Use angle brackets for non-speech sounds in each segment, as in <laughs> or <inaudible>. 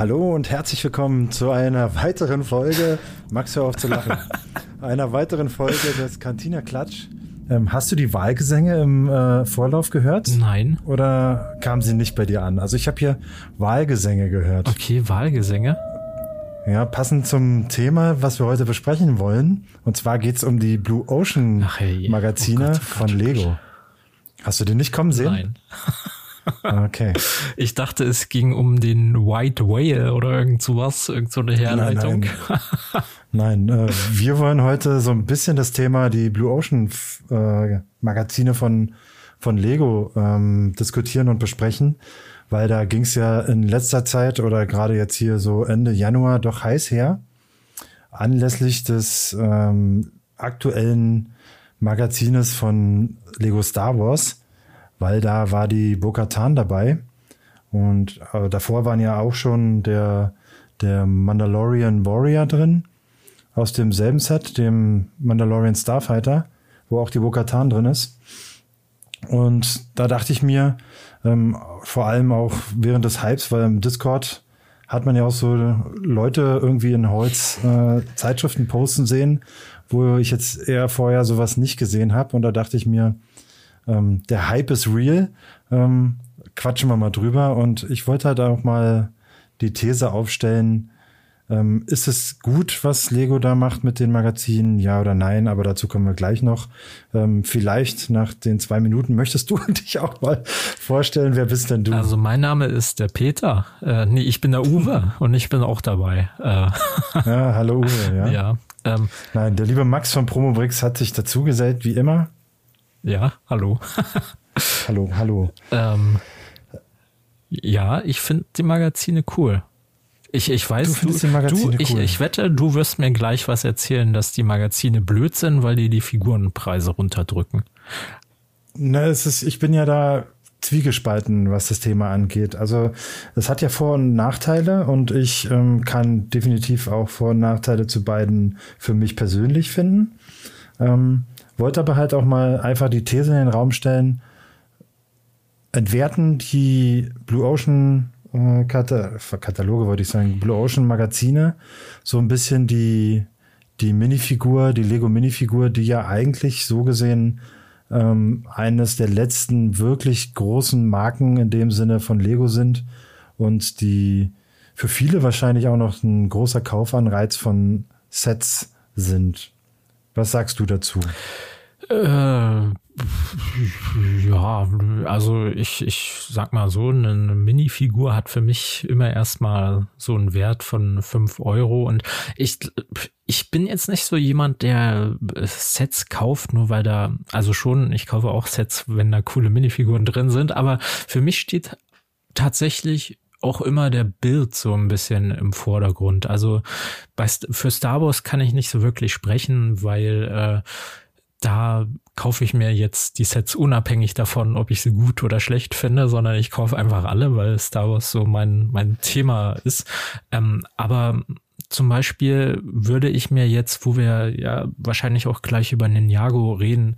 Hallo und herzlich willkommen zu einer weiteren Folge, Max, hör auf zu lachen, <laughs> einer weiteren Folge des Cantina Klatsch. Ähm, hast du die Wahlgesänge im äh, Vorlauf gehört? Nein. Oder kamen sie nicht bei dir an? Also ich habe hier Wahlgesänge gehört. Okay, Wahlgesänge. Ja, passend zum Thema, was wir heute besprechen wollen. Und zwar geht's um die Blue Ocean hey. Magazine oh Gott, oh von Gott, oh Lego. Hast du den nicht kommen sehen? Nein. <laughs> Okay. <laughs> Ich dachte, es ging um den White Whale oder irgend sowas, irgend so eine Herleitung. <laughs> Nein, äh, wir wollen heute so ein bisschen das Thema die Blue Ocean äh, Magazine von, von Lego ähm, diskutieren und besprechen, weil da ging es ja in letzter Zeit oder gerade jetzt hier so Ende Januar doch heiß her, anlässlich des ähm, aktuellen Magazines von Lego Star Wars, weil da war die Bo-Katan dabei und äh, davor waren ja auch schon der, der Mandalorian Warrior drin aus demselben Set, dem Mandalorian Starfighter, wo auch die Bo-Katan drin ist. Und da dachte ich mir, ähm, vor allem auch während des Hypes, weil im Discord hat man ja auch so Leute irgendwie in Holz äh, Zeitschriften posten sehen, wo ich jetzt eher vorher sowas nicht gesehen habe. Und da dachte ich mir, ähm, der Hype ist real. Ähm, quatschen wir mal drüber. Und ich wollte halt auch mal die These aufstellen, ähm, ist es gut, was Lego da macht mit den Magazinen? Ja oder nein? Aber dazu kommen wir gleich noch. Ähm, vielleicht nach den zwei Minuten möchtest du <laughs> dich auch mal vorstellen. Wer bist denn du? Also mein Name ist der Peter. Äh, nee, ich bin der Uwe und ich bin auch dabei. Äh, ja, hallo Uwe. <laughs> Ja. ja ähm, Nein, der liebe Max von Promobrix hat sich dazu gesellt, wie immer. Ja, hallo. hallo, hallo. Ähm, ja, ich finde die Magazine cool. Ich, ich weiß, du, du, du ich, cool. ich wette, du wirst mir gleich was erzählen, dass die Magazine blöd sind, weil die die Figurenpreise runterdrücken. Na, es ist, ich bin ja da zwiegespalten, was das Thema angeht. Also es hat ja Vor- und Nachteile und ich ähm, kann definitiv auch Vor- und Nachteile zu beiden für mich persönlich finden. Ähm, wollte aber halt auch mal einfach die These in den Raum stellen, entwerten die Blue Ocean äh, Kataloge, wollte ich sagen, Blue Ocean Magazine, so ein bisschen die, die Minifigur, die Lego Minifigur, die ja eigentlich so gesehen ähm, eines der letzten wirklich großen Marken in dem Sinne von Lego sind und die für viele wahrscheinlich auch noch ein großer Kaufanreiz von Sets sind. Was sagst du dazu? Äh, ja, also ich, ich sag mal so, eine Minifigur hat für mich immer erstmal so einen Wert von fünf Euro und ich, ich bin jetzt nicht so jemand, der Sets kauft, nur weil da, also schon, ich kaufe auch Sets, wenn da coole Minifiguren drin sind, aber für mich steht tatsächlich auch immer der Bild so ein bisschen im Vordergrund. Also bei, für Star Wars kann ich nicht so wirklich sprechen, weil äh, da kaufe ich mir jetzt die Sets unabhängig davon, ob ich sie gut oder schlecht finde, sondern ich kaufe einfach alle, weil Star Wars so mein, mein Thema ist. Ähm, aber zum Beispiel würde ich mir jetzt, wo wir ja wahrscheinlich auch gleich über Ninjago reden,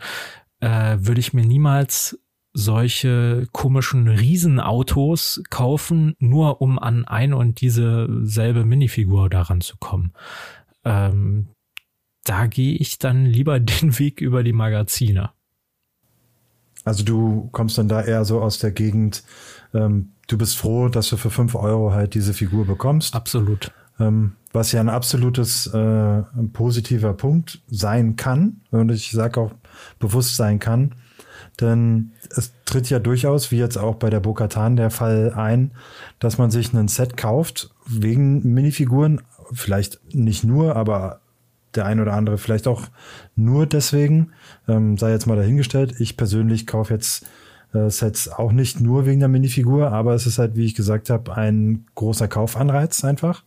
äh, würde ich mir niemals solche komischen Riesenautos kaufen, nur um an ein und diese selbe Minifigur daran zu kommen. Ähm, da gehe ich dann lieber <laughs> den Weg über die Magazine. Also du kommst dann da eher so aus der Gegend, ähm, du bist froh, dass du für fünf Euro halt diese Figur bekommst. Absolut. Ähm, was ja ein absolutes äh, ein positiver Punkt sein kann. Und ich sage auch bewusst sein kann. Denn es tritt ja durchaus, wie jetzt auch bei der Bokatan der Fall ein, dass man sich ein Set kauft wegen Minifiguren. Vielleicht nicht nur, aber der ein oder andere vielleicht auch nur deswegen, ähm, sei jetzt mal dahingestellt. Ich persönlich kaufe jetzt äh, Sets auch nicht nur wegen der Minifigur, aber es ist halt, wie ich gesagt habe, ein großer Kaufanreiz einfach.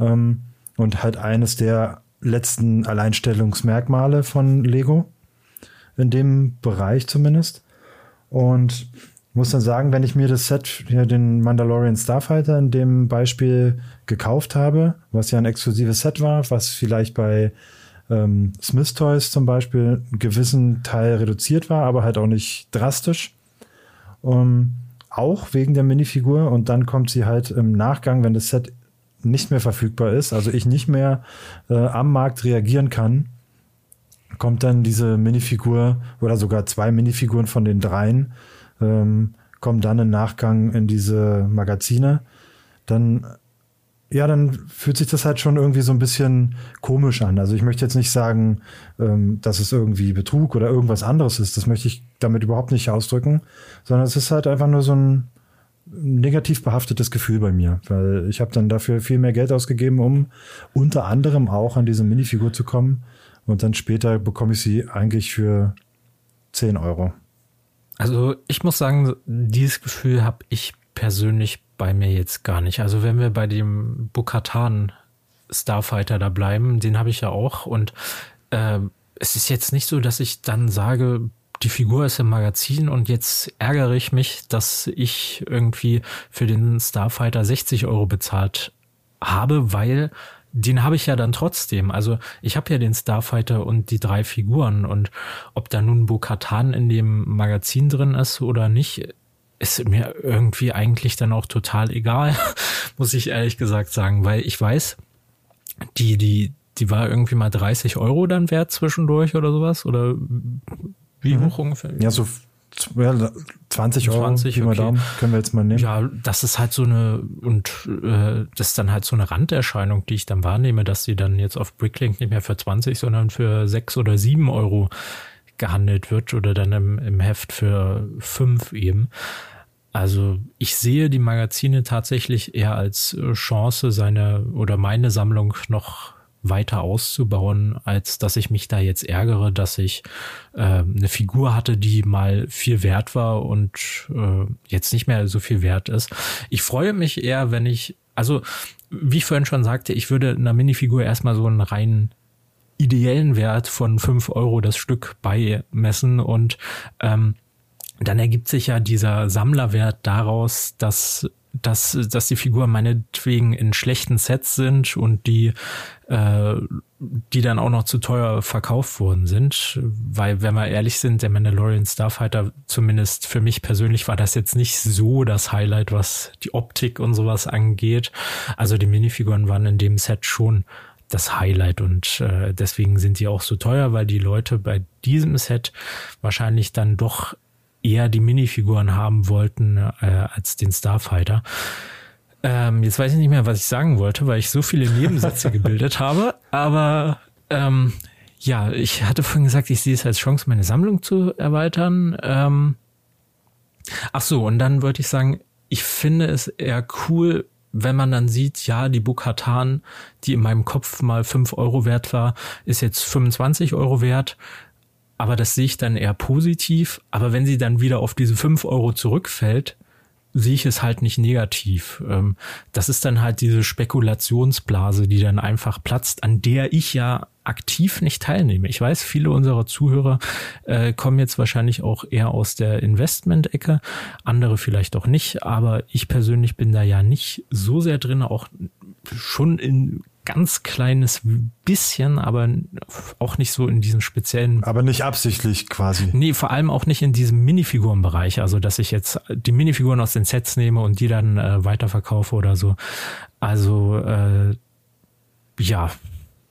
Ähm, und halt eines der letzten Alleinstellungsmerkmale von Lego. In dem Bereich zumindest. Und muss dann sagen, wenn ich mir das Set, hier den Mandalorian Starfighter in dem Beispiel gekauft habe, was ja ein exklusives Set war, was vielleicht bei ähm, Smith Toys zum Beispiel einen gewissen Teil reduziert war, aber halt auch nicht drastisch. Um, auch wegen der Minifigur und dann kommt sie halt im Nachgang, wenn das Set nicht mehr verfügbar ist, also ich nicht mehr äh, am Markt reagieren kann, kommt dann diese Minifigur oder sogar zwei Minifiguren von den dreien, ähm, kommen dann im Nachgang in diese Magazine. Dann ja, dann fühlt sich das halt schon irgendwie so ein bisschen komisch an. Also ich möchte jetzt nicht sagen, ähm, dass es irgendwie Betrug oder irgendwas anderes ist. Das möchte ich damit überhaupt nicht ausdrücken, sondern es ist halt einfach nur so ein negativ behaftetes Gefühl bei mir, weil ich habe dann dafür viel mehr Geld ausgegeben, um unter anderem auch an diese Minifigur zu kommen. Und dann später bekomme ich sie eigentlich für 10 Euro. Also ich muss sagen, dieses Gefühl habe ich persönlich bei mir jetzt gar nicht. Also wenn wir bei dem Bukatan Starfighter da bleiben, den habe ich ja auch und äh, es ist jetzt nicht so, dass ich dann sage, die Figur ist im Magazin und jetzt ärgere ich mich, dass ich irgendwie für den Starfighter 60 Euro bezahlt habe, weil den habe ich ja dann trotzdem. Also ich habe ja den Starfighter und die drei Figuren und ob da nun Bo-Katan in dem Magazin drin ist oder nicht, ist mir irgendwie eigentlich dann auch total egal, <laughs> muss ich ehrlich gesagt sagen, weil ich weiß, die, die, die war irgendwie mal 30 Euro dann wert zwischendurch oder sowas oder wie mhm. hoch ungefähr? Ja, so 20 Euro, 20, okay. Daumen, können wir jetzt mal nehmen. Ja, das ist halt so eine, und äh, das ist dann halt so eine Randerscheinung, die ich dann wahrnehme, dass sie dann jetzt auf Bricklink nicht mehr für 20, sondern für 6 oder 7 Euro gehandelt wird oder dann im, im Heft für 5 eben. Also ich sehe die Magazine tatsächlich eher als äh, Chance, seine oder meine Sammlung noch weiter auszubauen, als dass ich mich da jetzt ärgere, dass ich äh, eine Figur hatte, die mal viel wert war und äh, jetzt nicht mehr so viel wert ist. Ich freue mich eher, wenn ich, also wie ich vorhin schon sagte, ich würde einer Minifigur erstmal so einen reinen ideellen Wert von fünf Euro das Stück beimessen und ähm, dann ergibt sich ja dieser Sammlerwert daraus, dass dass, dass die Figuren meinetwegen in schlechten Sets sind und die, äh, die dann auch noch zu teuer verkauft worden sind. Weil, wenn wir ehrlich sind, der Mandalorian Starfighter, zumindest für mich persönlich, war das jetzt nicht so das Highlight, was die Optik und sowas angeht. Also die Minifiguren waren in dem Set schon das Highlight und äh, deswegen sind die auch so teuer, weil die Leute bei diesem Set wahrscheinlich dann doch eher die Minifiguren haben wollten äh, als den Starfighter. Ähm, jetzt weiß ich nicht mehr, was ich sagen wollte, weil ich so viele Nebensätze <laughs> gebildet habe. Aber ähm, ja, ich hatte vorhin gesagt, ich sehe es als Chance, meine Sammlung zu erweitern. Ähm, ach so, und dann wollte ich sagen, ich finde es eher cool, wenn man dann sieht, ja, die Bukatan, die in meinem Kopf mal fünf Euro wert war, ist jetzt 25 Euro wert aber das sehe ich dann eher positiv. Aber wenn sie dann wieder auf diese fünf Euro zurückfällt, sehe ich es halt nicht negativ. Ähm, das ist dann halt diese Spekulationsblase, die dann einfach platzt, an der ich ja aktiv nicht teilnehme. Ich weiß, viele unserer Zuhörer äh, kommen jetzt wahrscheinlich auch eher aus der Investment-Ecke, andere vielleicht auch nicht, aber ich persönlich bin da ja nicht so sehr drin, auch schon in ganz kleines bisschen, aber auch nicht so in diesem speziellen. Aber nicht absichtlich quasi. Nee, vor allem auch nicht in diesem Minifigurenbereich. Also, dass ich jetzt die Minifiguren aus den Sets nehme und die dann äh, weiterverkaufe oder so. Also, äh, ja,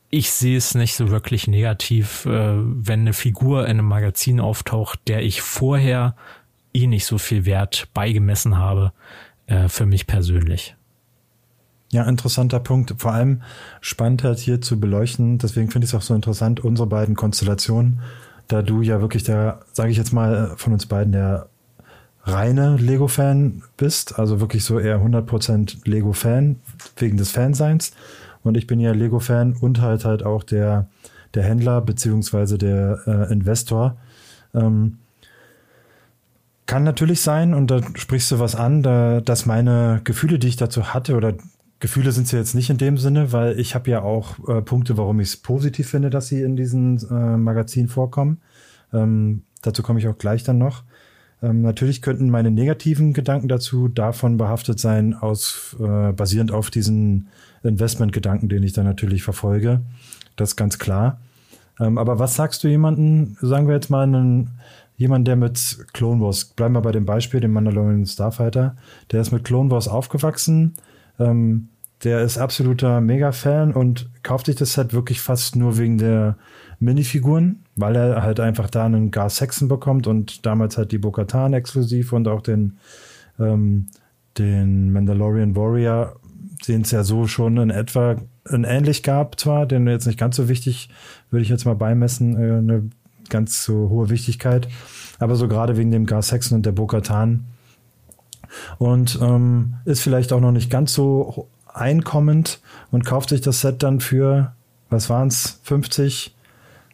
ich sehe es nicht so wirklich negativ, äh, wenn eine Figur in einem Magazin auftaucht, der ich vorher eh nicht so viel Wert beigemessen habe, äh, für mich persönlich. Ja, interessanter Punkt. Vor allem spannend halt hier zu beleuchten. Deswegen finde ich es auch so interessant, unsere beiden Konstellationen, da du ja wirklich der, sage ich jetzt mal, von uns beiden der reine Lego-Fan bist, also wirklich so eher 100% Lego-Fan wegen des Fanseins. Und ich bin ja Lego-Fan und halt halt auch der, der Händler beziehungsweise der äh, Investor. Ähm, kann natürlich sein, und da sprichst du was an, da, dass meine Gefühle, die ich dazu hatte, oder Gefühle sind sie jetzt nicht in dem Sinne, weil ich habe ja auch äh, Punkte, warum ich es positiv finde, dass sie in diesem äh, Magazin vorkommen. Ähm, dazu komme ich auch gleich dann noch. Ähm, natürlich könnten meine negativen Gedanken dazu davon behaftet sein, aus äh, basierend auf diesen Investmentgedanken, den ich dann natürlich verfolge. Das ist ganz klar. Ähm, aber was sagst du jemanden, sagen wir jetzt mal einen jemand, der mit Clone Wars, bleiben wir bei dem Beispiel, dem Mandalorian Starfighter, der ist mit Clone Wars aufgewachsen, ähm, der ist absoluter Mega-Fan und kauft sich das Set wirklich fast nur wegen der Minifiguren, weil er halt einfach da einen Gar Saxon bekommt und damals halt die Bo-Katan exklusiv und auch den, ähm, den Mandalorian Warrior, den es ja so schon in etwa in ähnlich gab zwar, den jetzt nicht ganz so wichtig, würde ich jetzt mal beimessen, äh, eine ganz so hohe Wichtigkeit, aber so gerade wegen dem Gar Saxon und der Bo-Katan und ähm, ist vielleicht auch noch nicht ganz so einkommend und kauft sich das Set dann für, was waren es, 50,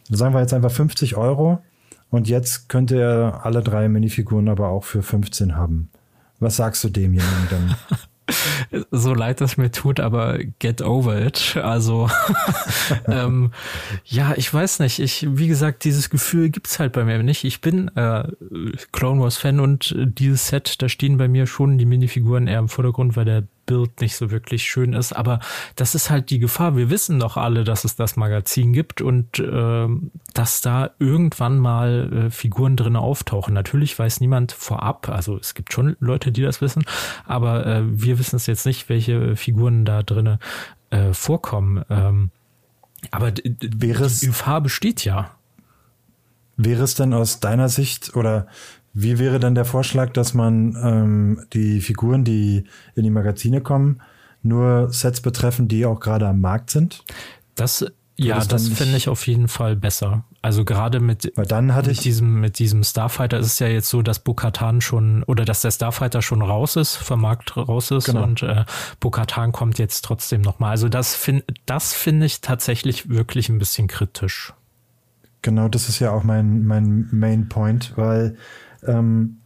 sagen wir jetzt einfach 50 Euro. Und jetzt könnte er alle drei Minifiguren aber auch für 15 haben. Was sagst du demjenigen dann? <laughs> so leid es mir tut, aber get over it. Also <laughs> ähm, ja, ich weiß nicht. Ich, wie gesagt, dieses Gefühl gibt's halt bei mir nicht. Ich bin äh, Clone Wars Fan und dieses Set, da stehen bei mir schon die Minifiguren eher im Vordergrund, weil der Bild nicht so wirklich schön ist. Aber das ist halt die Gefahr. Wir wissen doch alle, dass es das Magazin gibt und äh, dass da irgendwann mal äh, Figuren drin auftauchen. Natürlich weiß niemand vorab, also es gibt schon Leute, die das wissen, aber äh, wir wissen es jetzt nicht, welche Figuren da drin äh, vorkommen. Ähm, aber wäre es, die Gefahr besteht ja. Wäre es denn aus deiner Sicht oder wie wäre dann der Vorschlag, dass man ähm, die Figuren, die in die Magazine kommen, nur Sets betreffen, die auch gerade am Markt sind? Das ja, das finde ich auf jeden Fall besser. Also gerade mit, Weil dann hatte mit ich diesem mit diesem Starfighter ist es ja jetzt so, dass Bukatan schon oder dass der Starfighter schon raus ist, vom Markt raus ist genau. und äh, Bukatan kommt jetzt trotzdem nochmal. Also das finde das finde ich tatsächlich wirklich ein bisschen kritisch. Genau, das ist ja auch mein mein Main Point, weil ähm,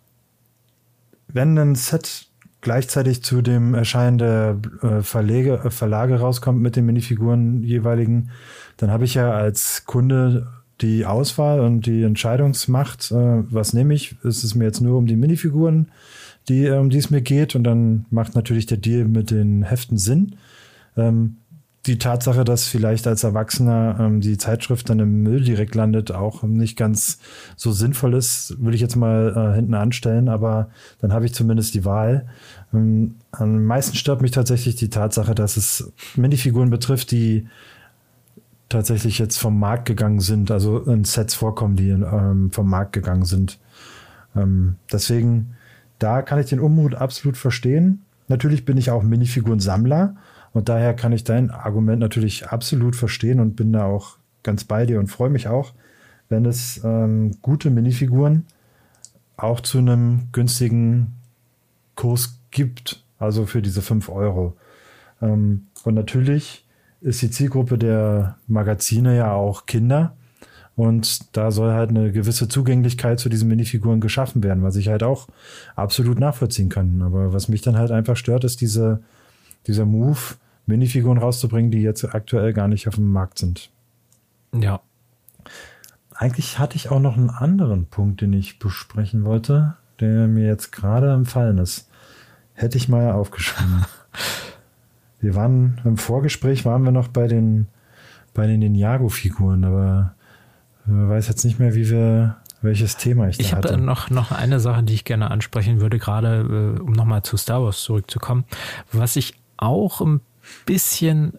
wenn ein Set gleichzeitig zu dem Erscheinen der äh, Verlege, äh, Verlage rauskommt mit den Minifiguren jeweiligen, dann habe ich ja als Kunde die Auswahl und die Entscheidungsmacht, äh, was nehme ich? Ist es mir jetzt nur um die Minifiguren, die, um die es mir geht? Und dann macht natürlich der Deal mit den Heften Sinn. Ähm, die Tatsache, dass vielleicht als Erwachsener ähm, die Zeitschrift dann im Müll direkt landet, auch nicht ganz so sinnvoll ist, würde ich jetzt mal äh, hinten anstellen, aber dann habe ich zumindest die Wahl. Ähm, am meisten stört mich tatsächlich die Tatsache, dass es Minifiguren betrifft, die tatsächlich jetzt vom Markt gegangen sind, also in Sets vorkommen, die ähm, vom Markt gegangen sind. Ähm, deswegen, da kann ich den Unmut absolut verstehen. Natürlich bin ich auch Minifiguren-Sammler und daher kann ich dein Argument natürlich absolut verstehen und bin da auch ganz bei dir und freue mich auch, wenn es ähm, gute Minifiguren auch zu einem günstigen Kurs gibt, also für diese 5 Euro. Ähm, und natürlich ist die Zielgruppe der Magazine ja auch Kinder. Und da soll halt eine gewisse Zugänglichkeit zu diesen Minifiguren geschaffen werden, was ich halt auch absolut nachvollziehen kann. Aber was mich dann halt einfach stört, ist diese, dieser Move, Minifiguren rauszubringen, die jetzt aktuell gar nicht auf dem Markt sind. Ja. Eigentlich hatte ich auch noch einen anderen Punkt, den ich besprechen wollte, der mir jetzt gerade empfallen ist. Hätte ich mal aufgeschrieben. <laughs> wir waren im Vorgespräch waren wir noch bei den bei den Ninjago-Figuren, aber ich weiß jetzt nicht mehr, wie wir welches Thema ich da ich hatte. Ich habe noch noch eine Sache, die ich gerne ansprechen würde, gerade äh, um nochmal zu Star Wars zurückzukommen. Was ich auch ein bisschen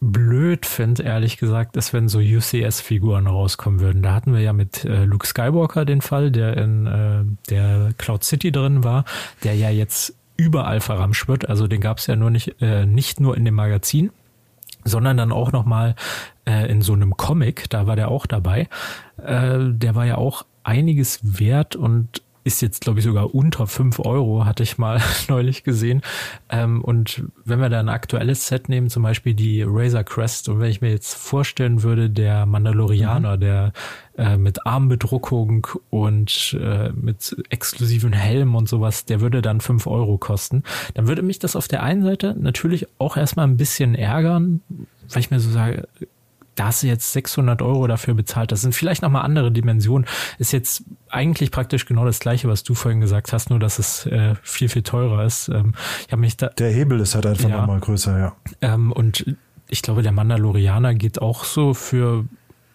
blöd finde, ehrlich gesagt, ist, wenn so UCS-Figuren rauskommen würden. Da hatten wir ja mit äh, Luke Skywalker den Fall, der in äh, der Cloud City drin war, der ja jetzt überall verramscht wird. Also den gab es ja nur nicht, äh, nicht nur in dem Magazin, sondern dann auch nochmal äh, in so einem Comic, da war der auch dabei. Äh, der war ja auch einiges wert und ist jetzt, glaube ich, sogar unter fünf Euro, hatte ich mal <laughs> neulich gesehen. Ähm, und wenn wir da ein aktuelles Set nehmen, zum Beispiel die Razor Crest, und wenn ich mir jetzt vorstellen würde, der Mandalorianer, mhm. der äh, mit Armbedruckung und äh, mit exklusiven Helm und sowas, der würde dann fünf Euro kosten, dann würde mich das auf der einen Seite natürlich auch erstmal ein bisschen ärgern, weil ich mir so sage, da hast du jetzt 600 Euro dafür bezahlt. Das sind vielleicht nochmal andere Dimensionen. Ist jetzt eigentlich praktisch genau das Gleiche, was du vorhin gesagt hast, nur dass es äh, viel, viel teurer ist. Ähm, ich habe mich da. Der Hebel ist halt einfach ja, nochmal größer, ja. Ähm, und ich glaube, der Mandalorianer geht auch so für,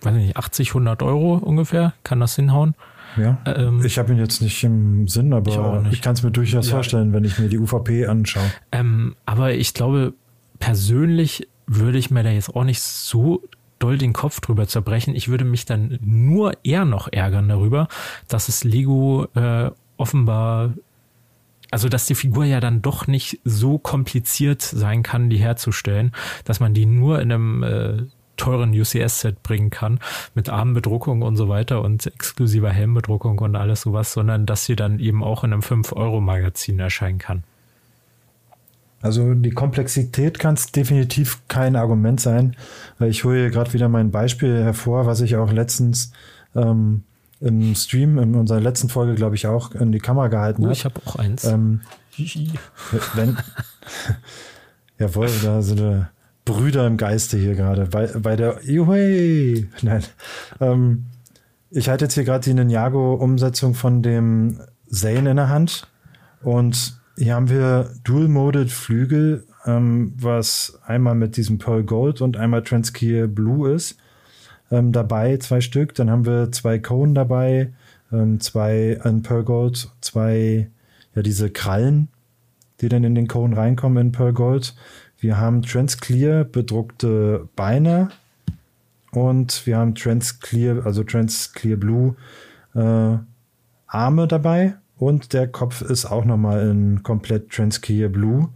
weiß nicht, 80, 100 Euro ungefähr. Kann das hinhauen? Ja. Ähm, ich habe ihn jetzt nicht im Sinn, aber ich, ich kann es mir durchaus ja. vorstellen, wenn ich mir die UVP anschaue. Ähm, aber ich glaube, persönlich würde ich mir da jetzt auch nicht so doll den Kopf drüber zerbrechen. Ich würde mich dann nur eher noch ärgern darüber, dass es Lego äh, offenbar also dass die Figur ja dann doch nicht so kompliziert sein kann, die herzustellen, dass man die nur in einem äh, teuren UCS-Set bringen kann, mit Armbedruckung und so weiter und exklusiver Helmbedruckung und alles sowas, sondern dass sie dann eben auch in einem 5-Euro-Magazin erscheinen kann. Also die Komplexität kann es definitiv kein Argument sein. Ich hole hier gerade wieder mein Beispiel hervor, was ich auch letztens ähm, im Stream, in unserer letzten Folge, glaube ich, auch in die Kamera gehalten oh, Ich habe auch eins. Ähm, <laughs> wenn, <laughs> jawohl, da sind wir Brüder im Geiste hier gerade. Bei, bei der Juhui! <laughs> Nein. Ähm, ich halte jetzt hier gerade die Ninjago-Umsetzung von dem Zane in der Hand. Und hier haben wir Dual-Moded Flügel, ähm, was einmal mit diesem Pearl Gold und einmal Transkeer Blue ist ähm, dabei, zwei Stück. Dann haben wir zwei Cone dabei, ähm, zwei in Pearl Gold, zwei, ja, diese Krallen, die dann in den Cone reinkommen in Pearl Gold. Wir haben Transclear bedruckte Beine und wir haben Transclear, also Transclear Blue äh, Arme dabei und der Kopf ist auch nochmal in komplett Transclear Blue.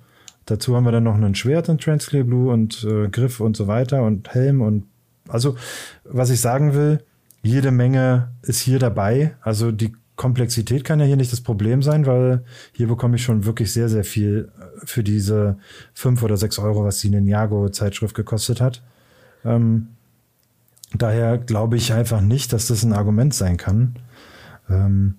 Dazu haben wir dann noch ein Schwert in Transclear Blue und äh, Griff und so weiter und Helm und also, was ich sagen will, jede Menge ist hier dabei. Also die Komplexität kann ja hier nicht das Problem sein, weil hier bekomme ich schon wirklich sehr, sehr viel äh, für diese fünf oder sechs Euro, was die Ninjago-Zeitschrift gekostet hat. Ähm, daher glaube ich einfach nicht, dass das ein Argument sein kann. Ähm,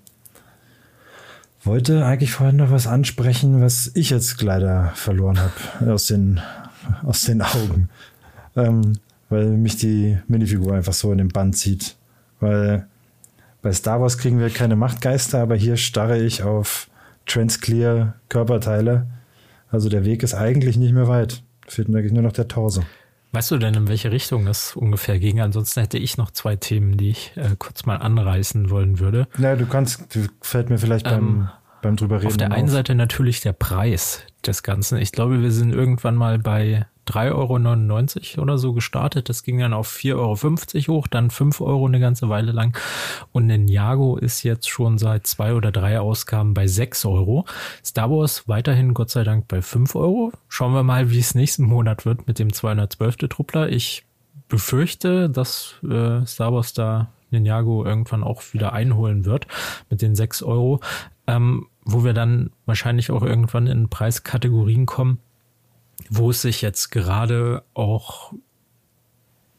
wollte eigentlich vorhin noch was ansprechen, was ich jetzt leider verloren habe aus den, aus den Augen. Ähm, weil mich die Minifigur einfach so in den Band zieht. Weil bei Star Wars kriegen wir keine Machtgeister, aber hier starre ich auf Transclear Körperteile. Also der Weg ist eigentlich nicht mehr weit. Fehlt mir eigentlich nur noch der Torso. Weißt du denn, in welche Richtung das ungefähr ging? Ansonsten hätte ich noch zwei Themen, die ich äh, kurz mal anreißen wollen würde. Na, du kannst, du, fällt mir vielleicht beim, ähm, beim drüber reden. Auf der einen auf. Seite natürlich der Preis des Ganzen. Ich glaube, wir sind irgendwann mal bei 3,99 Euro oder so gestartet. Das ging dann auf 4,50 Euro hoch, dann 5 Euro eine ganze Weile lang. Und Ninjago ist jetzt schon seit zwei oder drei Ausgaben bei 6 Euro. Star Wars weiterhin Gott sei Dank bei 5 Euro. Schauen wir mal, wie es nächsten Monat wird mit dem 212. Truppler. Ich befürchte, dass äh, Star Wars da Ninjago irgendwann auch wieder einholen wird mit den 6 Euro. Ähm, wo wir dann wahrscheinlich auch irgendwann in Preiskategorien kommen, wo es sich jetzt gerade auch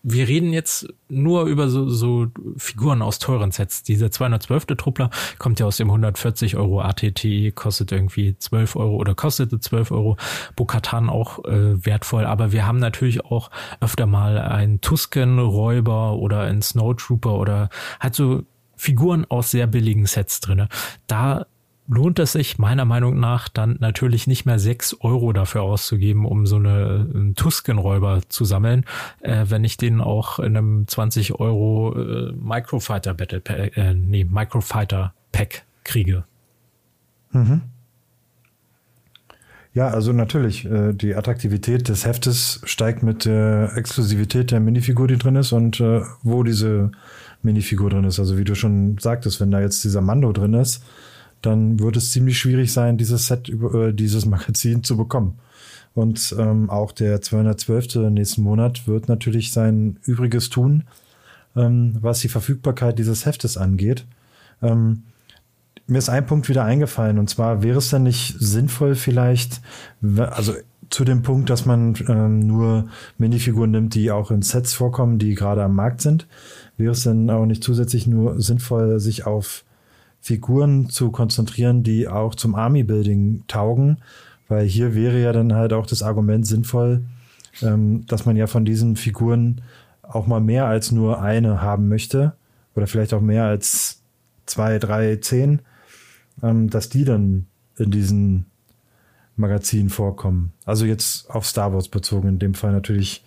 wir reden jetzt nur über so, so Figuren aus teuren Sets. Dieser 212. Truppler kommt ja aus dem 140 Euro ATT, kostet irgendwie 12 Euro oder kostete 12 Euro. Bokatan auch äh, wertvoll, aber wir haben natürlich auch öfter mal einen Tusken-Räuber oder einen Snowtrooper oder halt so Figuren aus sehr billigen Sets drinne. Da lohnt es sich meiner Meinung nach dann natürlich nicht mehr sechs Euro dafür auszugeben, um so eine einen Tusken-Räuber zu sammeln, äh, wenn ich den auch in einem 20 Euro äh, Microfighter Battle Pack, äh, nee, Microfighter Pack kriege. Mhm. Ja, also natürlich, äh, die Attraktivität des Heftes steigt mit der Exklusivität der Minifigur, die drin ist und äh, wo diese Minifigur drin ist. Also wie du schon sagtest, wenn da jetzt dieser Mando drin ist, dann wird es ziemlich schwierig sein, dieses Set, äh, dieses Magazin zu bekommen. Und ähm, auch der 212. nächsten Monat wird natürlich sein Übriges tun, ähm, was die Verfügbarkeit dieses Heftes angeht. Ähm, mir ist ein Punkt wieder eingefallen, und zwar wäre es dann nicht sinnvoll vielleicht, also zu dem Punkt, dass man ähm, nur Minifiguren nimmt, die auch in Sets vorkommen, die gerade am Markt sind, wäre es dann auch nicht zusätzlich nur sinnvoll, sich auf Figuren zu konzentrieren, die auch zum Army-Building taugen, weil hier wäre ja dann halt auch das Argument sinnvoll, ähm, dass man ja von diesen Figuren auch mal mehr als nur eine haben möchte oder vielleicht auch mehr als zwei, drei, zehn, ähm, dass die dann in diesen Magazinen vorkommen. Also jetzt auf Star Wars bezogen. In dem Fall natürlich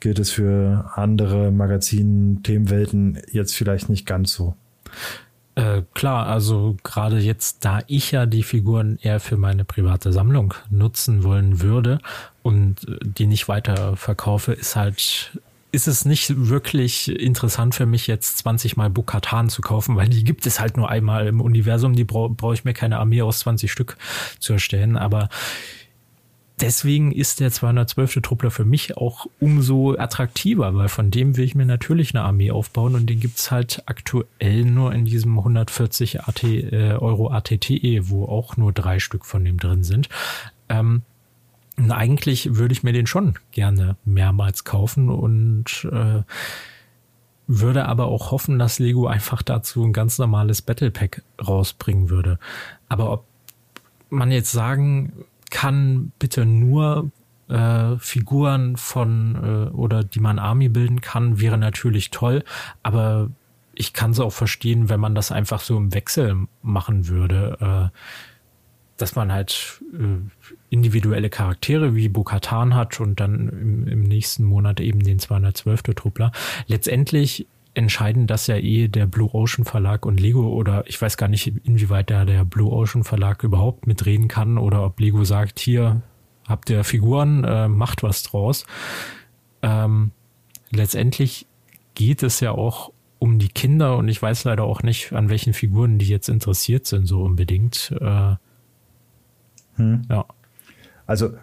gilt es für andere Magazinen, Themenwelten jetzt vielleicht nicht ganz so. Äh, klar, also gerade jetzt, da ich ja die Figuren eher für meine private Sammlung nutzen wollen würde und äh, die nicht weiter verkaufe, ist halt ist es nicht wirklich interessant für mich, jetzt 20 Mal Bukatan zu kaufen, weil die gibt es halt nur einmal im Universum. Die brauche brauch ich mir keine Armee aus 20 Stück zu erstellen. Aber deswegen ist der 212. Truppler für mich auch umso attraktiver, weil von dem will ich mir natürlich eine Armee aufbauen und den gibt's halt aktuell nur in diesem 140 AT, äh, Euro ATTE, wo auch nur drei Stück von dem drin sind. Ähm, eigentlich würde ich mir den schon gerne mehrmals kaufen und äh, würde aber auch hoffen, dass Lego einfach dazu ein ganz normales Battle Pack rausbringen würde. Aber ob man jetzt sagen kann, bitte nur äh, Figuren von äh, oder die man Army bilden kann, wäre natürlich toll, aber ich kann es auch verstehen, wenn man das einfach so im Wechsel machen würde. Äh, dass man halt äh, individuelle Charaktere wie Bokatan hat und dann im, im, nächsten Monat eben den 212. Truppler. Letztendlich entscheiden das ja eh der Blue Ocean Verlag und Lego oder ich weiß gar nicht, inwieweit da der Blue Ocean Verlag überhaupt mitreden kann oder ob Lego sagt, hier habt ihr Figuren, äh, macht was draus. Ähm, letztendlich geht es ja auch um die Kinder und ich weiß leider auch nicht, an welchen Figuren die jetzt interessiert sind, so unbedingt. Äh, hm. Ja. Also,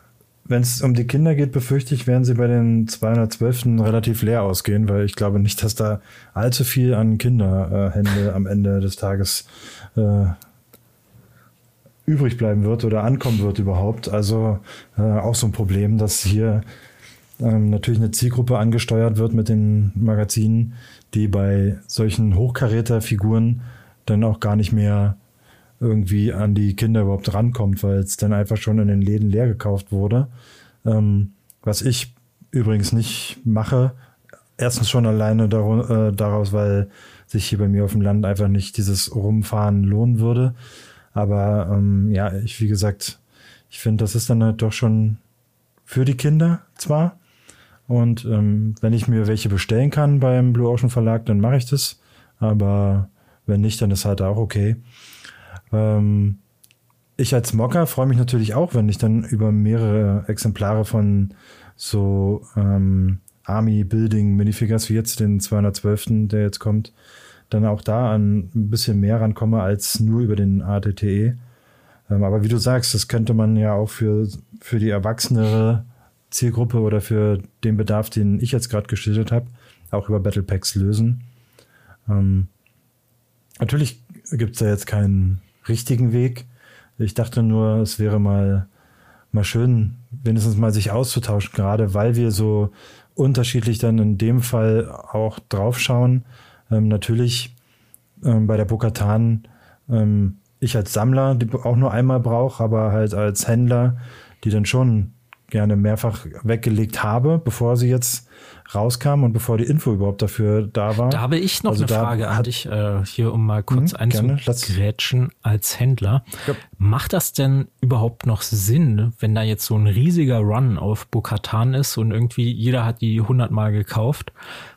wenn es um die Kinder geht, befürchte ich, werden sie bei den 212. relativ leer ausgehen, weil ich glaube nicht, dass da allzu viel an Kinderhände am Ende des Tages äh, übrig bleiben wird oder ankommen wird überhaupt. Also äh, auch so ein Problem, dass hier ähm, natürlich eine Zielgruppe angesteuert wird mit den Magazinen, die bei solchen Hochkaräter-Figuren dann auch gar nicht mehr irgendwie an die Kinder überhaupt rankommt, weil es dann einfach schon in den Läden leer gekauft wurde. Ähm, was ich übrigens nicht mache, erstens schon alleine äh, daraus, weil sich hier bei mir auf dem Land einfach nicht dieses Rumfahren lohnen würde. Aber ähm, ja, ich, wie gesagt, ich finde, das ist dann halt doch schon für die Kinder zwar. Und ähm, wenn ich mir welche bestellen kann beim Blue Ocean Verlag, dann mache ich das. Aber wenn nicht, dann ist halt auch okay. Ähm, ich als Mocker freue mich natürlich auch, wenn ich dann über mehrere Exemplare von so ähm, Army Building Minifigures wie jetzt den 212. der jetzt kommt, dann auch da an ein bisschen mehr rankomme als nur über den ATTE. Ähm, aber wie du sagst, das könnte man ja auch für, für die erwachsenere Zielgruppe oder für den Bedarf, den ich jetzt gerade geschildert habe, auch über Battle Packs lösen. Ähm, natürlich gibt es da jetzt keinen richtigen Weg. Ich dachte nur, es wäre mal, mal schön, wenigstens mal sich auszutauschen, gerade weil wir so unterschiedlich dann in dem Fall auch draufschauen. Ähm, natürlich ähm, bei der Bokatan, ähm, ich als Sammler, die auch nur einmal brauche, aber halt als Händler, die dann schon gerne mehrfach weggelegt habe, bevor sie jetzt rauskam und bevor die Info überhaupt dafür da war. Da habe ich noch also eine Frage an dich, äh, hier um mal kurz hm, einzugrätschen als Händler. Ja. Macht das denn überhaupt noch Sinn, wenn da jetzt so ein riesiger Run auf Bokatan ist und irgendwie jeder hat die 100 Mal gekauft?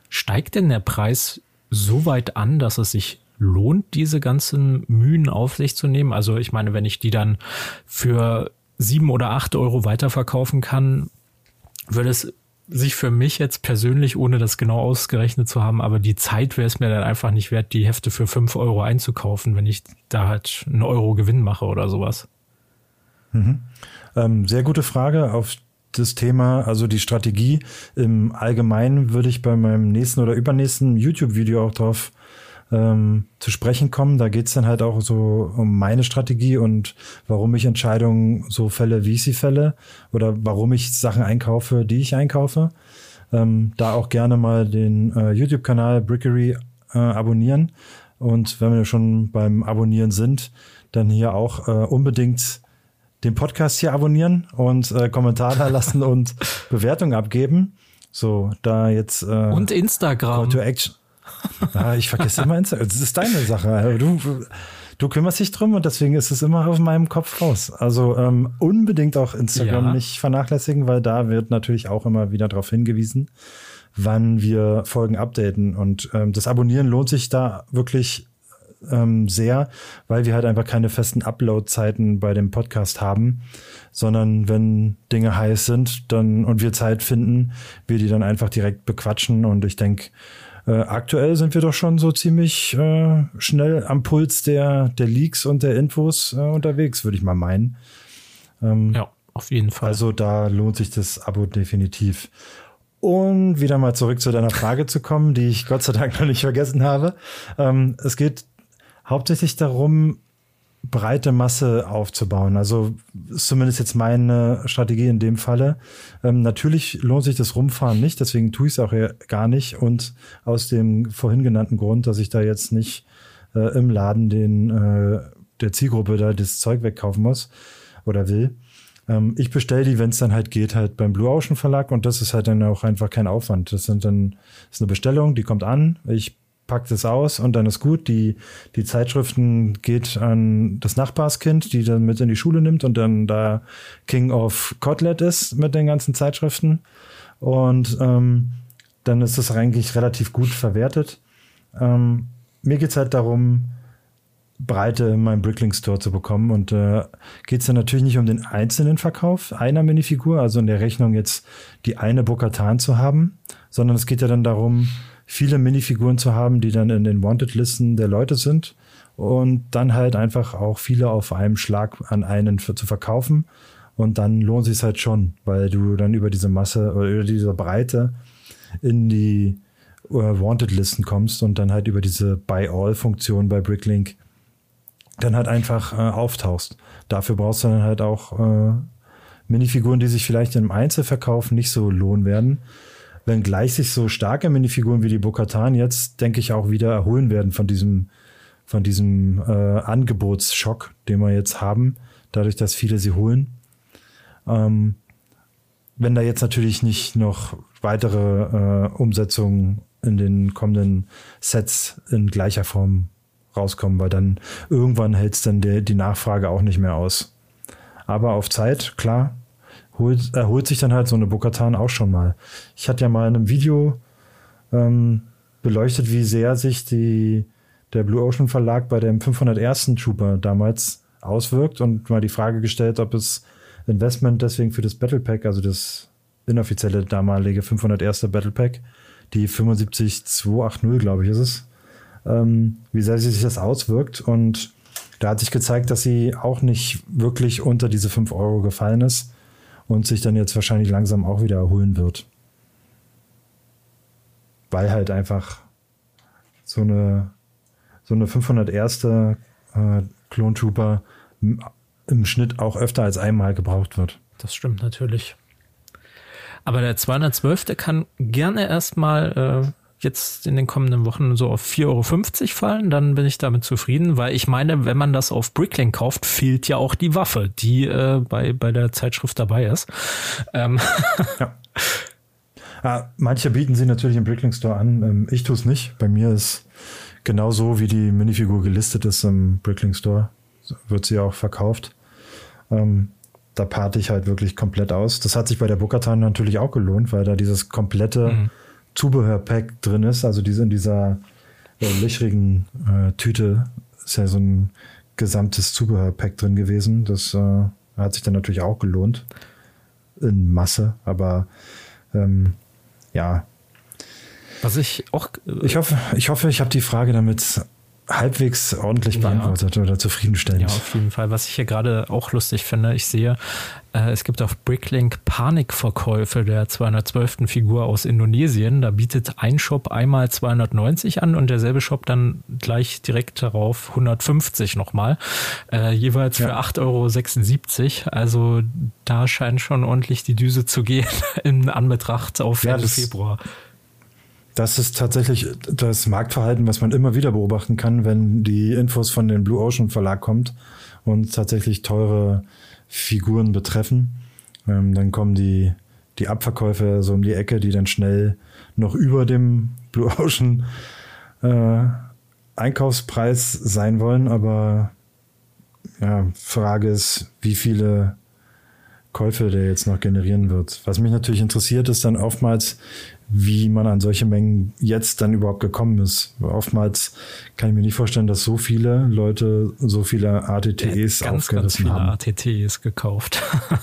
Steigt denn der Preis so weit an, dass es sich lohnt, diese ganzen Mühen auf sich zu nehmen? Also ich meine, wenn ich die dann für sieben oder acht Euro weiterverkaufen kann, würde es sich für mich jetzt persönlich, ohne das genau ausgerechnet zu haben, aber die Zeit wäre es mir dann einfach nicht wert, die Hefte für fünf Euro einzukaufen, wenn ich da halt einen Euro Gewinn mache oder sowas. Mhm. Ähm, sehr gute Frage auf das Thema, also die Strategie. Im Allgemeinen würde ich bei meinem nächsten oder übernächsten YouTube-Video auch drauf ähm, zu sprechen kommen. Da geht's dann halt auch so um meine Strategie und warum ich Entscheidungen so fälle, wie ich sie fälle oder warum ich Sachen einkaufe, die ich einkaufe. Ähm, da auch gerne mal den äh, YouTube-Kanal Brickery äh, abonnieren. Und wenn wir schon beim Abonnieren sind, dann hier auch äh, unbedingt den Podcast hier abonnieren und äh, Kommentar da lassen und <laughs> Bewertung abgeben. So, da jetzt. Äh, und Instagram. Call to Action. Ja, ich vergesse immer Instagram. Das ist deine Sache. Du, du kümmerst dich drum und deswegen ist es immer auf meinem Kopf raus. Also ähm, unbedingt auch Instagram ja. nicht vernachlässigen, weil da wird natürlich auch immer wieder darauf hingewiesen, wann wir Folgen updaten. Und ähm, das Abonnieren lohnt sich da wirklich ähm, sehr, weil wir halt einfach keine festen Upload-Zeiten bei dem Podcast haben, sondern wenn Dinge heiß sind, dann und wir Zeit finden, wir die dann einfach direkt bequatschen und ich denke, äh, aktuell sind wir doch schon so ziemlich äh, schnell am Puls der, der Leaks und der Infos äh, unterwegs, würde ich mal meinen. Ähm, ja, auf jeden Fall. Also da lohnt sich das Abo definitiv. Und wieder mal zurück zu deiner Frage zu kommen, die ich Gott sei Dank noch nicht vergessen habe. Ähm, es geht hauptsächlich darum, breite Masse aufzubauen. Also ist zumindest jetzt meine Strategie in dem Falle. Ähm, natürlich lohnt sich das Rumfahren nicht, deswegen tue ich es auch gar nicht. Und aus dem vorhin genannten Grund, dass ich da jetzt nicht äh, im Laden den äh, der Zielgruppe da das Zeug wegkaufen muss oder will. Ähm, ich bestelle die, wenn es dann halt geht, halt beim Blue Ocean Verlag und das ist halt dann auch einfach kein Aufwand. Das sind dann das ist eine Bestellung, die kommt an. Ich packt es aus und dann ist gut. Die, die Zeitschriften geht an das Nachbarskind, die dann mit in die Schule nimmt und dann da King of Kotlet ist mit den ganzen Zeitschriften. Und ähm, dann ist das eigentlich relativ gut verwertet. Ähm, mir geht's halt darum, Breite in meinem Bricklink Store zu bekommen. Und äh, geht es dann natürlich nicht um den einzelnen Verkauf einer Minifigur, also in der Rechnung jetzt die eine Bokatan zu haben, sondern es geht ja dann darum, viele Minifiguren zu haben, die dann in den Wanted-Listen der Leute sind und dann halt einfach auch viele auf einem Schlag an einen für, zu verkaufen. Und dann lohnt sich halt schon, weil du dann über diese Masse oder über diese Breite in die uh, Wanted-Listen kommst und dann halt über diese Buy-All-Funktion bei Bricklink dann halt einfach äh, auftauchst. Dafür brauchst du dann halt auch äh, Minifiguren, die sich vielleicht im Einzelverkauf nicht so lohnen werden, wenngleich sich so starke Minifiguren wie die Bokatan jetzt, denke ich, auch wieder erholen werden von diesem, von diesem äh, Angebotsschock, den wir jetzt haben, dadurch, dass viele sie holen. Ähm, wenn da jetzt natürlich nicht noch weitere äh, Umsetzungen in den kommenden Sets in gleicher Form rauskommen, weil dann irgendwann hält es dann der, die Nachfrage auch nicht mehr aus. Aber auf Zeit, klar, holt, erholt sich dann halt so eine Bokatan auch schon mal. Ich hatte ja mal in einem Video ähm, beleuchtet, wie sehr sich die, der Blue Ocean Verlag bei dem 501. Trooper damals auswirkt und mal die Frage gestellt, ob es Investment deswegen für das Battle Pack, also das inoffizielle damalige 501. Battle Pack, die 75280, glaube ich, ist es, ähm, wie sehr sich das auswirkt. Und da hat sich gezeigt, dass sie auch nicht wirklich unter diese 5 Euro gefallen ist und sich dann jetzt wahrscheinlich langsam auch wieder erholen wird. Weil halt einfach so eine, so eine 501. Äh, Trooper im Schnitt auch öfter als einmal gebraucht wird. Das stimmt natürlich. Aber der 212. Der kann gerne erstmal äh, jetzt in den kommenden Wochen so auf 4,50 Euro fallen, dann bin ich damit zufrieden, weil ich meine, wenn man das auf Bricklink kauft, fehlt ja auch die Waffe, die äh, bei, bei der Zeitschrift dabei ist. Ähm. Ja. Ah, manche bieten sie natürlich im Bricklink Store an. Ähm, ich tue es nicht. Bei mir ist genauso wie die Minifigur gelistet ist im Bricklink Store, wird sie auch verkauft. Ähm, da parte ich halt wirklich komplett aus. Das hat sich bei der Bukatan natürlich auch gelohnt, weil da dieses komplette mhm Zubehörpack drin ist, also diese in dieser äh, löchrigen äh, Tüte ist ja so ein gesamtes Zubehörpack drin gewesen. Das äh, hat sich dann natürlich auch gelohnt in Masse, aber ähm, ja. Was ich auch. Äh, ich hoffe, ich hoffe, ich habe die Frage damit halbwegs ordentlich beantwortet ja. oder zufriedenstellend. Ja, auf jeden Fall. Was ich hier gerade auch lustig finde, ich sehe, äh, es gibt auf Bricklink Panikverkäufe der 212. Figur aus Indonesien. Da bietet ein Shop einmal 290 an und derselbe Shop dann gleich direkt darauf 150 nochmal. Äh, jeweils für ja. 8,76 Euro. Also da scheint schon ordentlich die Düse zu gehen <laughs> in Anbetracht auf ja, Ende Februar. Das ist tatsächlich das Marktverhalten, was man immer wieder beobachten kann, wenn die Infos von dem Blue Ocean Verlag kommt und tatsächlich teure Figuren betreffen. Ähm, dann kommen die, die Abverkäufe so um die Ecke, die dann schnell noch über dem <laughs> Blue Ocean äh, Einkaufspreis sein wollen. Aber ja, Frage ist, wie viele Käufe der jetzt noch generieren wird. Was mich natürlich interessiert, ist dann oftmals, wie man an solche Mengen jetzt dann überhaupt gekommen ist. Oftmals kann ich mir nicht vorstellen, dass so viele Leute so viele ATTEs ganz, aufgerissen ganz viele haben. ATTs gekauft. <laughs>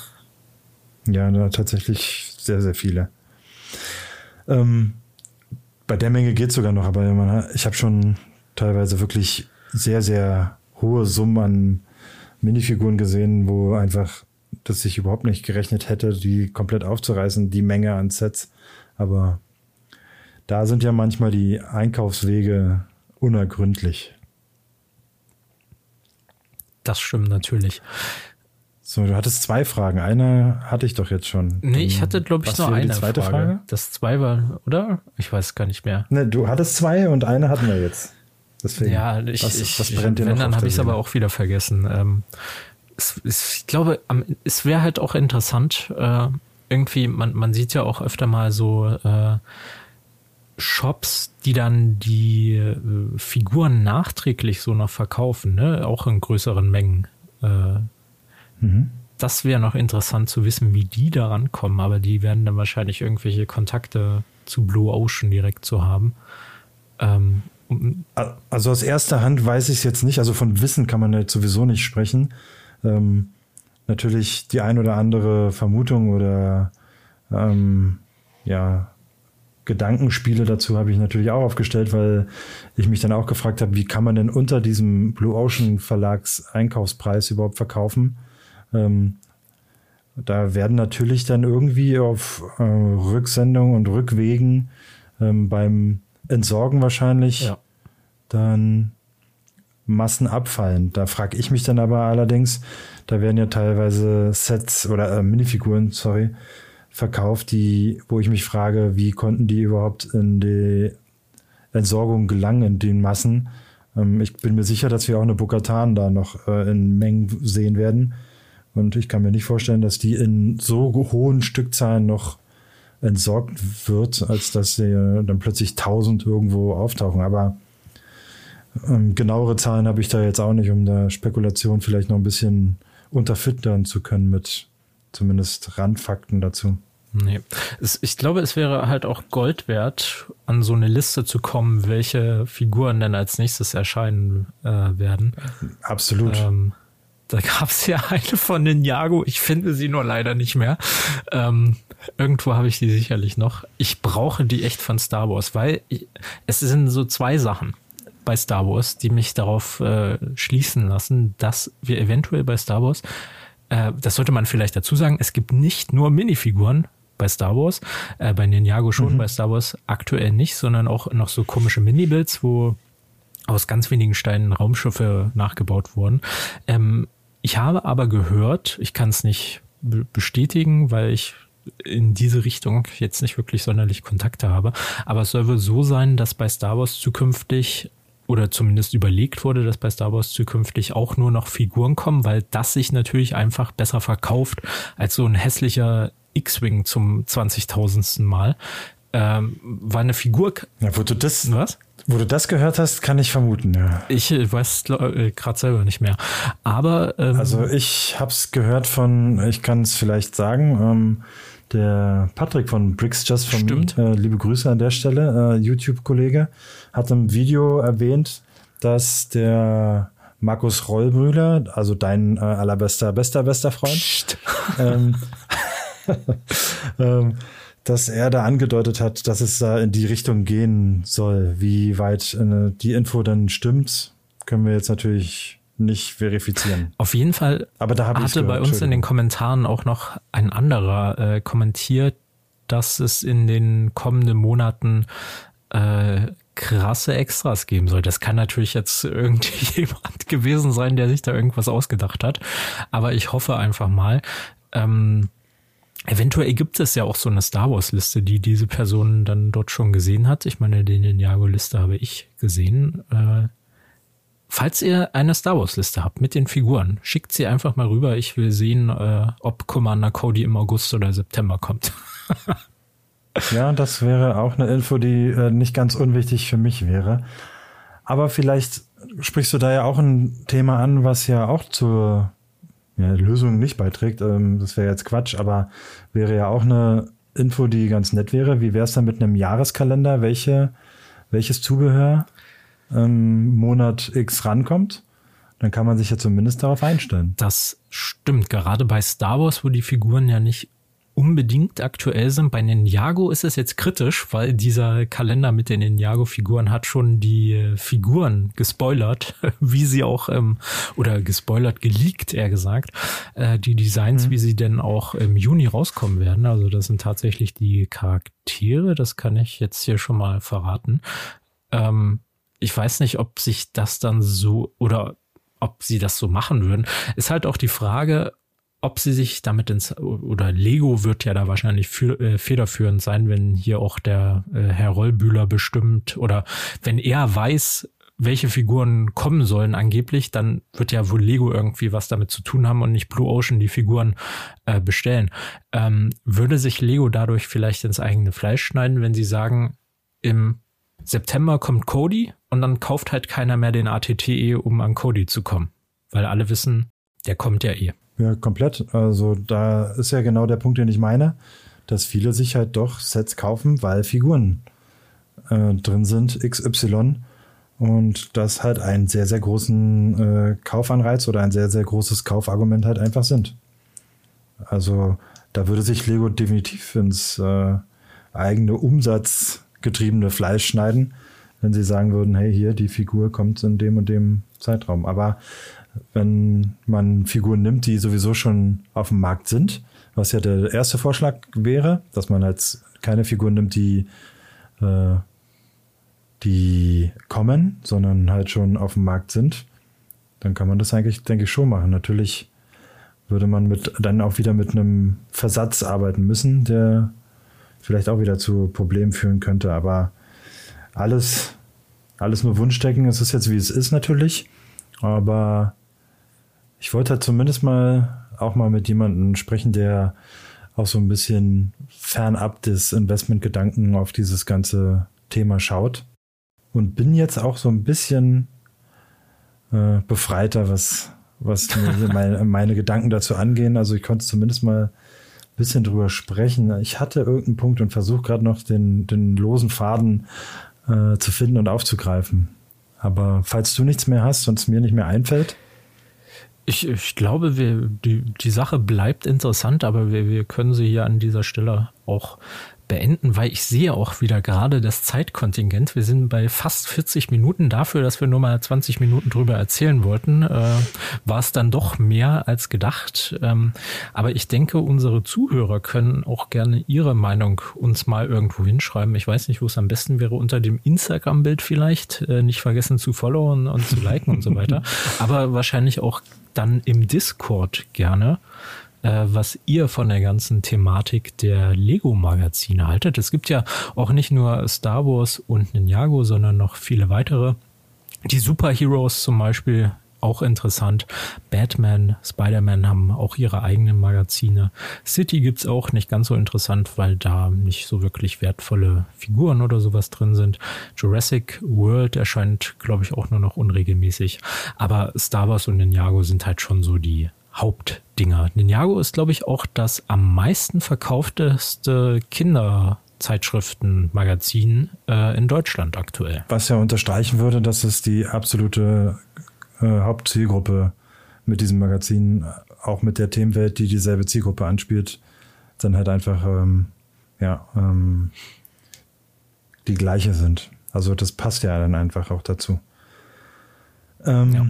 Ja, na, tatsächlich sehr, sehr viele. Ähm, bei der Menge geht sogar noch, aber man, ich habe schon teilweise wirklich sehr, sehr hohe Summen an Minifiguren gesehen, wo einfach das sich überhaupt nicht gerechnet hätte, die komplett aufzureißen, die Menge an Sets. Aber da sind ja manchmal die Einkaufswege unergründlich. Das stimmt natürlich. So, du hattest zwei Fragen. Eine hatte ich doch jetzt schon. Nee, ich hatte, glaube ich, nur eine zweite Frage. Frage? Das zwei war, oder? Ich weiß gar nicht mehr. Ne, du hattest zwei und eine hatten wir jetzt. Deswegen. Ja, ich, was, ich, was ich brennt dir wenn, dann habe ich es aber auch wieder vergessen. Ähm, es, es, ich glaube, es wäre halt auch interessant, äh, irgendwie, man, man sieht ja auch öfter mal so äh, Shops, die dann die äh, Figuren nachträglich so noch verkaufen, ne? auch in größeren Mengen. Äh, Mhm. das wäre noch interessant zu wissen, wie die da rankommen, aber die werden dann wahrscheinlich irgendwelche Kontakte zu Blue Ocean direkt zu haben. Ähm, Also aus erster Hand weiß ich es jetzt nicht. Also von Wissen kann man jetzt sowieso nicht sprechen. Ähm, natürlich die ein oder andere Vermutung oder ähm, ja Gedankenspiele dazu habe ich natürlich auch aufgestellt, weil ich mich dann auch gefragt habe, wie kann man denn unter diesem Blue Ocean Verlags Einkaufspreis überhaupt verkaufen? Ähm, da werden natürlich dann irgendwie auf äh, Rücksendung und Rückwegen ähm, beim Entsorgen wahrscheinlich ja. dann Massen abfallen. Da frage ich mich dann aber allerdings, da werden ja teilweise Sets oder äh, Minifiguren, sorry, verkauft, die, wo ich mich frage, wie konnten die überhaupt in die Entsorgung gelangen in den Massen? Ähm, ich bin mir sicher, dass wir auch eine Bokatan da noch äh, in Mengen sehen werden. Und ich kann mir nicht vorstellen, dass die in so hohen Stückzahlen noch entsorgt wird, als dass sie äh, dann plötzlich tausend irgendwo auftauchen. Aber ähm, genauere Zahlen habe ich da jetzt auch nicht, um da Spekulation vielleicht noch ein bisschen unterfüttern zu können mit zumindest Randfakten dazu. Nee. Es, ich glaube, es wäre halt auch Gold wert, an so eine Liste zu kommen, welche Figuren denn als nächstes erscheinen äh, werden. Absolut. Ähm, da gab es ja <laughs> eine von Ninjago, ich finde sie nur leider nicht mehr. Ähm, irgendwo habe ich die sicherlich noch. Ich brauche die echt von Star Wars, weil ich, es sind so zwei Sachen bei Star Wars, die mich darauf äh, schließen lassen, dass wir eventuell bei Star Wars, äh, das sollte man vielleicht dazu sagen, es gibt nicht nur Minifiguren bei Star Wars, äh, bei Ninjago schon, bei Star Wars aktuell nicht, sondern auch noch so komische Minibuilds, wo aus ganz wenigen Steinen Raumschiffe nachgebaut wurden. Ähm, ich habe aber gehört, ich kann es nicht be- bestätigen, weil ich in diese Richtung jetzt nicht wirklich sonderlich Kontakte habe, aber es soll wohl so sein, dass bei Star Wars zukünftig oder zumindest überlegt wurde, dass bei Star Wars zukünftig auch nur noch Figuren kommen, weil das sich natürlich einfach besser verkauft als so ein hässlicher X-Wing zum 20.000. Mal. Ähm, weil eine Figur. Ja, wo du das, Was? wo du das gehört hast, kann ich vermuten, ja. Ich äh, weiß äh, gerade selber nicht mehr. Aber ähm, Also ich habe es gehört von, ich kann es vielleicht sagen, ähm, der Patrick von Bricks Just von Stimmt. äh, liebe Grüße an der Stelle, äh, YouTube-Kollege, hat im Video erwähnt, dass der Markus Rollbrüder, also dein äh, allerbester, bester, bester Freund, <laughs> ähm, <laughs> ähm, dass er da angedeutet hat, dass es da in die Richtung gehen soll. Wie weit äh, die Info dann stimmt, können wir jetzt natürlich nicht verifizieren. auf jeden Fall Aber da hatte bei uns in den Kommentaren auch noch ein anderer äh, kommentiert, dass es in den kommenden Monaten äh, krasse Extras geben soll. Das kann natürlich jetzt irgendjemand <laughs> gewesen sein, der sich da irgendwas ausgedacht hat. Aber ich hoffe einfach mal, ähm, eventuell gibt es ja auch so eine Star Wars Liste, die diese Person dann dort schon gesehen hat. Ich meine, den Ninjago-Liste habe ich gesehen. Äh, Falls ihr eine Star Wars Liste habt mit den Figuren, schickt sie einfach mal rüber. Ich will sehen, äh, ob Commander Cody im August oder September kommt. <laughs> Ja, das wäre auch eine Info, die äh, nicht ganz unwichtig für mich wäre. Aber vielleicht sprichst du da ja auch ein Thema an, was ja auch zur ja, Lösungen nicht beiträgt. Ähm, das wäre jetzt Quatsch, aber wäre ja auch eine Info, die ganz nett wäre. Wie wäre es dann mit einem Jahreskalender? Welche, welches Zubehör ähm, Monat X rankommt? Dann kann man sich ja zumindest darauf einstellen. Das stimmt. Gerade bei Star Wars, wo die Figuren ja nicht unbedingt aktuell sind. Bei Ninjago ist es jetzt kritisch, weil dieser Kalender mit den Ninjago-Figuren hat schon die Figuren gespoilert, <laughs> wie sie auch, ähm, oder gespoilert, geleakt, eher gesagt, äh, die Designs, mhm. wie sie denn auch im Juni rauskommen werden. Also das sind tatsächlich die Charaktere, das kann ich jetzt hier schon mal verraten. Ähm, ich weiß nicht, ob sich das dann so oder ob sie das so machen würden. Ist halt auch die Frage, ob sie sich damit ins, oder Lego wird ja da wahrscheinlich für, äh, federführend sein, wenn hier auch der äh, Herr Rollbühler bestimmt oder wenn er weiß, welche Figuren kommen sollen angeblich, dann wird ja wohl Lego irgendwie was damit zu tun haben und nicht Blue Ocean die Figuren äh, bestellen. Ähm, würde sich Lego dadurch vielleicht ins eigene Fleisch schneiden, wenn sie sagen, im September kommt Cody und dann kauft halt keiner mehr den ATTE, um an Cody zu kommen, weil alle wissen, der kommt ja eh. Ja, komplett. Also da ist ja genau der Punkt, den ich meine, dass viele sich halt doch Sets kaufen, weil Figuren äh, drin sind, XY. Und das halt einen sehr, sehr großen äh, Kaufanreiz oder ein sehr, sehr großes Kaufargument halt einfach sind. Also da würde sich Lego definitiv ins äh, eigene umsatzgetriebene Fleisch schneiden, wenn sie sagen würden, hey, hier, die Figur kommt in dem und dem Zeitraum. Aber wenn man Figuren nimmt, die sowieso schon auf dem Markt sind, was ja der erste Vorschlag wäre, dass man halt keine Figuren nimmt, die, äh, die kommen, sondern halt schon auf dem Markt sind, dann kann man das eigentlich, denke ich, schon machen. Natürlich würde man mit, dann auch wieder mit einem Versatz arbeiten müssen, der vielleicht auch wieder zu Problemen führen könnte, aber alles, alles nur Wunschdecken. Es ist jetzt, wie es ist, natürlich. Aber ich wollte halt zumindest mal auch mal mit jemandem sprechen, der auch so ein bisschen fernab des Investmentgedanken auf dieses ganze Thema schaut. Und bin jetzt auch so ein bisschen äh, befreiter, was, was <laughs> meine, meine Gedanken dazu angehen. Also ich konnte zumindest mal ein bisschen drüber sprechen. Ich hatte irgendeinen Punkt und versuche gerade noch den, den losen Faden äh, zu finden und aufzugreifen. Aber falls du nichts mehr hast und es mir nicht mehr einfällt. Ich, ich glaube, wir, die, die Sache bleibt interessant, aber wir, wir können sie hier an dieser Stelle auch beenden, weil ich sehe auch wieder gerade das Zeitkontingent. Wir sind bei fast 40 Minuten dafür, dass wir nur mal 20 Minuten drüber erzählen wollten. Äh, war es dann doch mehr als gedacht. Ähm, aber ich denke, unsere Zuhörer können auch gerne ihre Meinung uns mal irgendwo hinschreiben. Ich weiß nicht, wo es am besten wäre, unter dem Instagram-Bild vielleicht. Äh, nicht vergessen zu followen und zu liken und so weiter. <laughs> Aber wahrscheinlich auch dann im Discord gerne was ihr von der ganzen Thematik der Lego-Magazine haltet. Es gibt ja auch nicht nur Star Wars und Ninjago, sondern noch viele weitere. Die Superheroes zum Beispiel auch interessant. Batman, Spider-Man haben auch ihre eigenen Magazine. City gibt's auch nicht ganz so interessant, weil da nicht so wirklich wertvolle Figuren oder sowas drin sind. Jurassic World erscheint, glaube ich, auch nur noch unregelmäßig. Aber Star Wars und Ninjago sind halt schon so die Hauptdinger. Ninjago ist, glaube ich, auch das am meisten verkaufteste Kinderzeitschriftenmagazin äh, in Deutschland aktuell. Was ja unterstreichen würde, dass es die absolute äh, Hauptzielgruppe mit diesem Magazin, auch mit der Themenwelt, die dieselbe Zielgruppe anspielt, dann halt einfach ähm, ja ähm, die gleiche sind. Also das passt ja dann einfach auch dazu. Ähm, ja.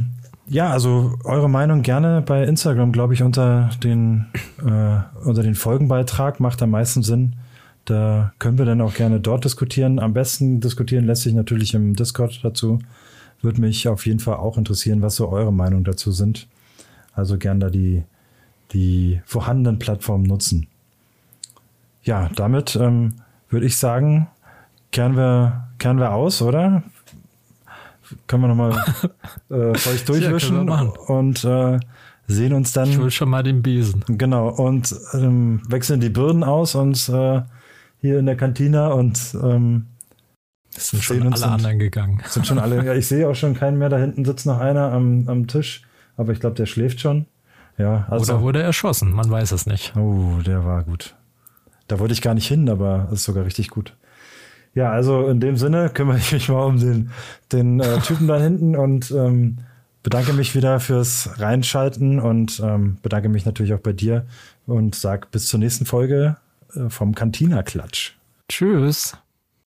Ja, also eure Meinung gerne bei Instagram, glaube ich, unter den, äh, unter den Folgenbeitrag macht am meisten Sinn. Da können wir dann auch gerne dort diskutieren. Am besten diskutieren lässt sich natürlich im Discord dazu. Würde mich auf jeden Fall auch interessieren, was so eure Meinung dazu sind. Also gern da die, die vorhandenen Plattformen nutzen. Ja, damit ähm, würde ich sagen, kehren wir, kehren wir aus, oder? Können wir nochmal <laughs> äh, feucht durchwischen ja, und äh, sehen uns dann. Ich will schon mal den Besen. Genau, und ähm, wechseln die Birnen aus und äh, hier in der Kantine und ähm, es sind schon alle sind, anderen gegangen. <laughs> Sind schon alle, ja, ich sehe auch schon keinen mehr. Da hinten sitzt noch einer am, am Tisch, aber ich glaube, der schläft schon. Ja, also, Oder wurde er erschossen, man weiß es nicht. Oh, der war gut. Da wollte ich gar nicht hin, aber ist sogar richtig gut. Ja, also in dem Sinne kümmere ich mich mal um den, den äh, Typen da hinten und ähm, bedanke mich wieder fürs Reinschalten und ähm, bedanke mich natürlich auch bei dir und sag bis zur nächsten Folge äh, vom Cantina Klatsch. Tschüss.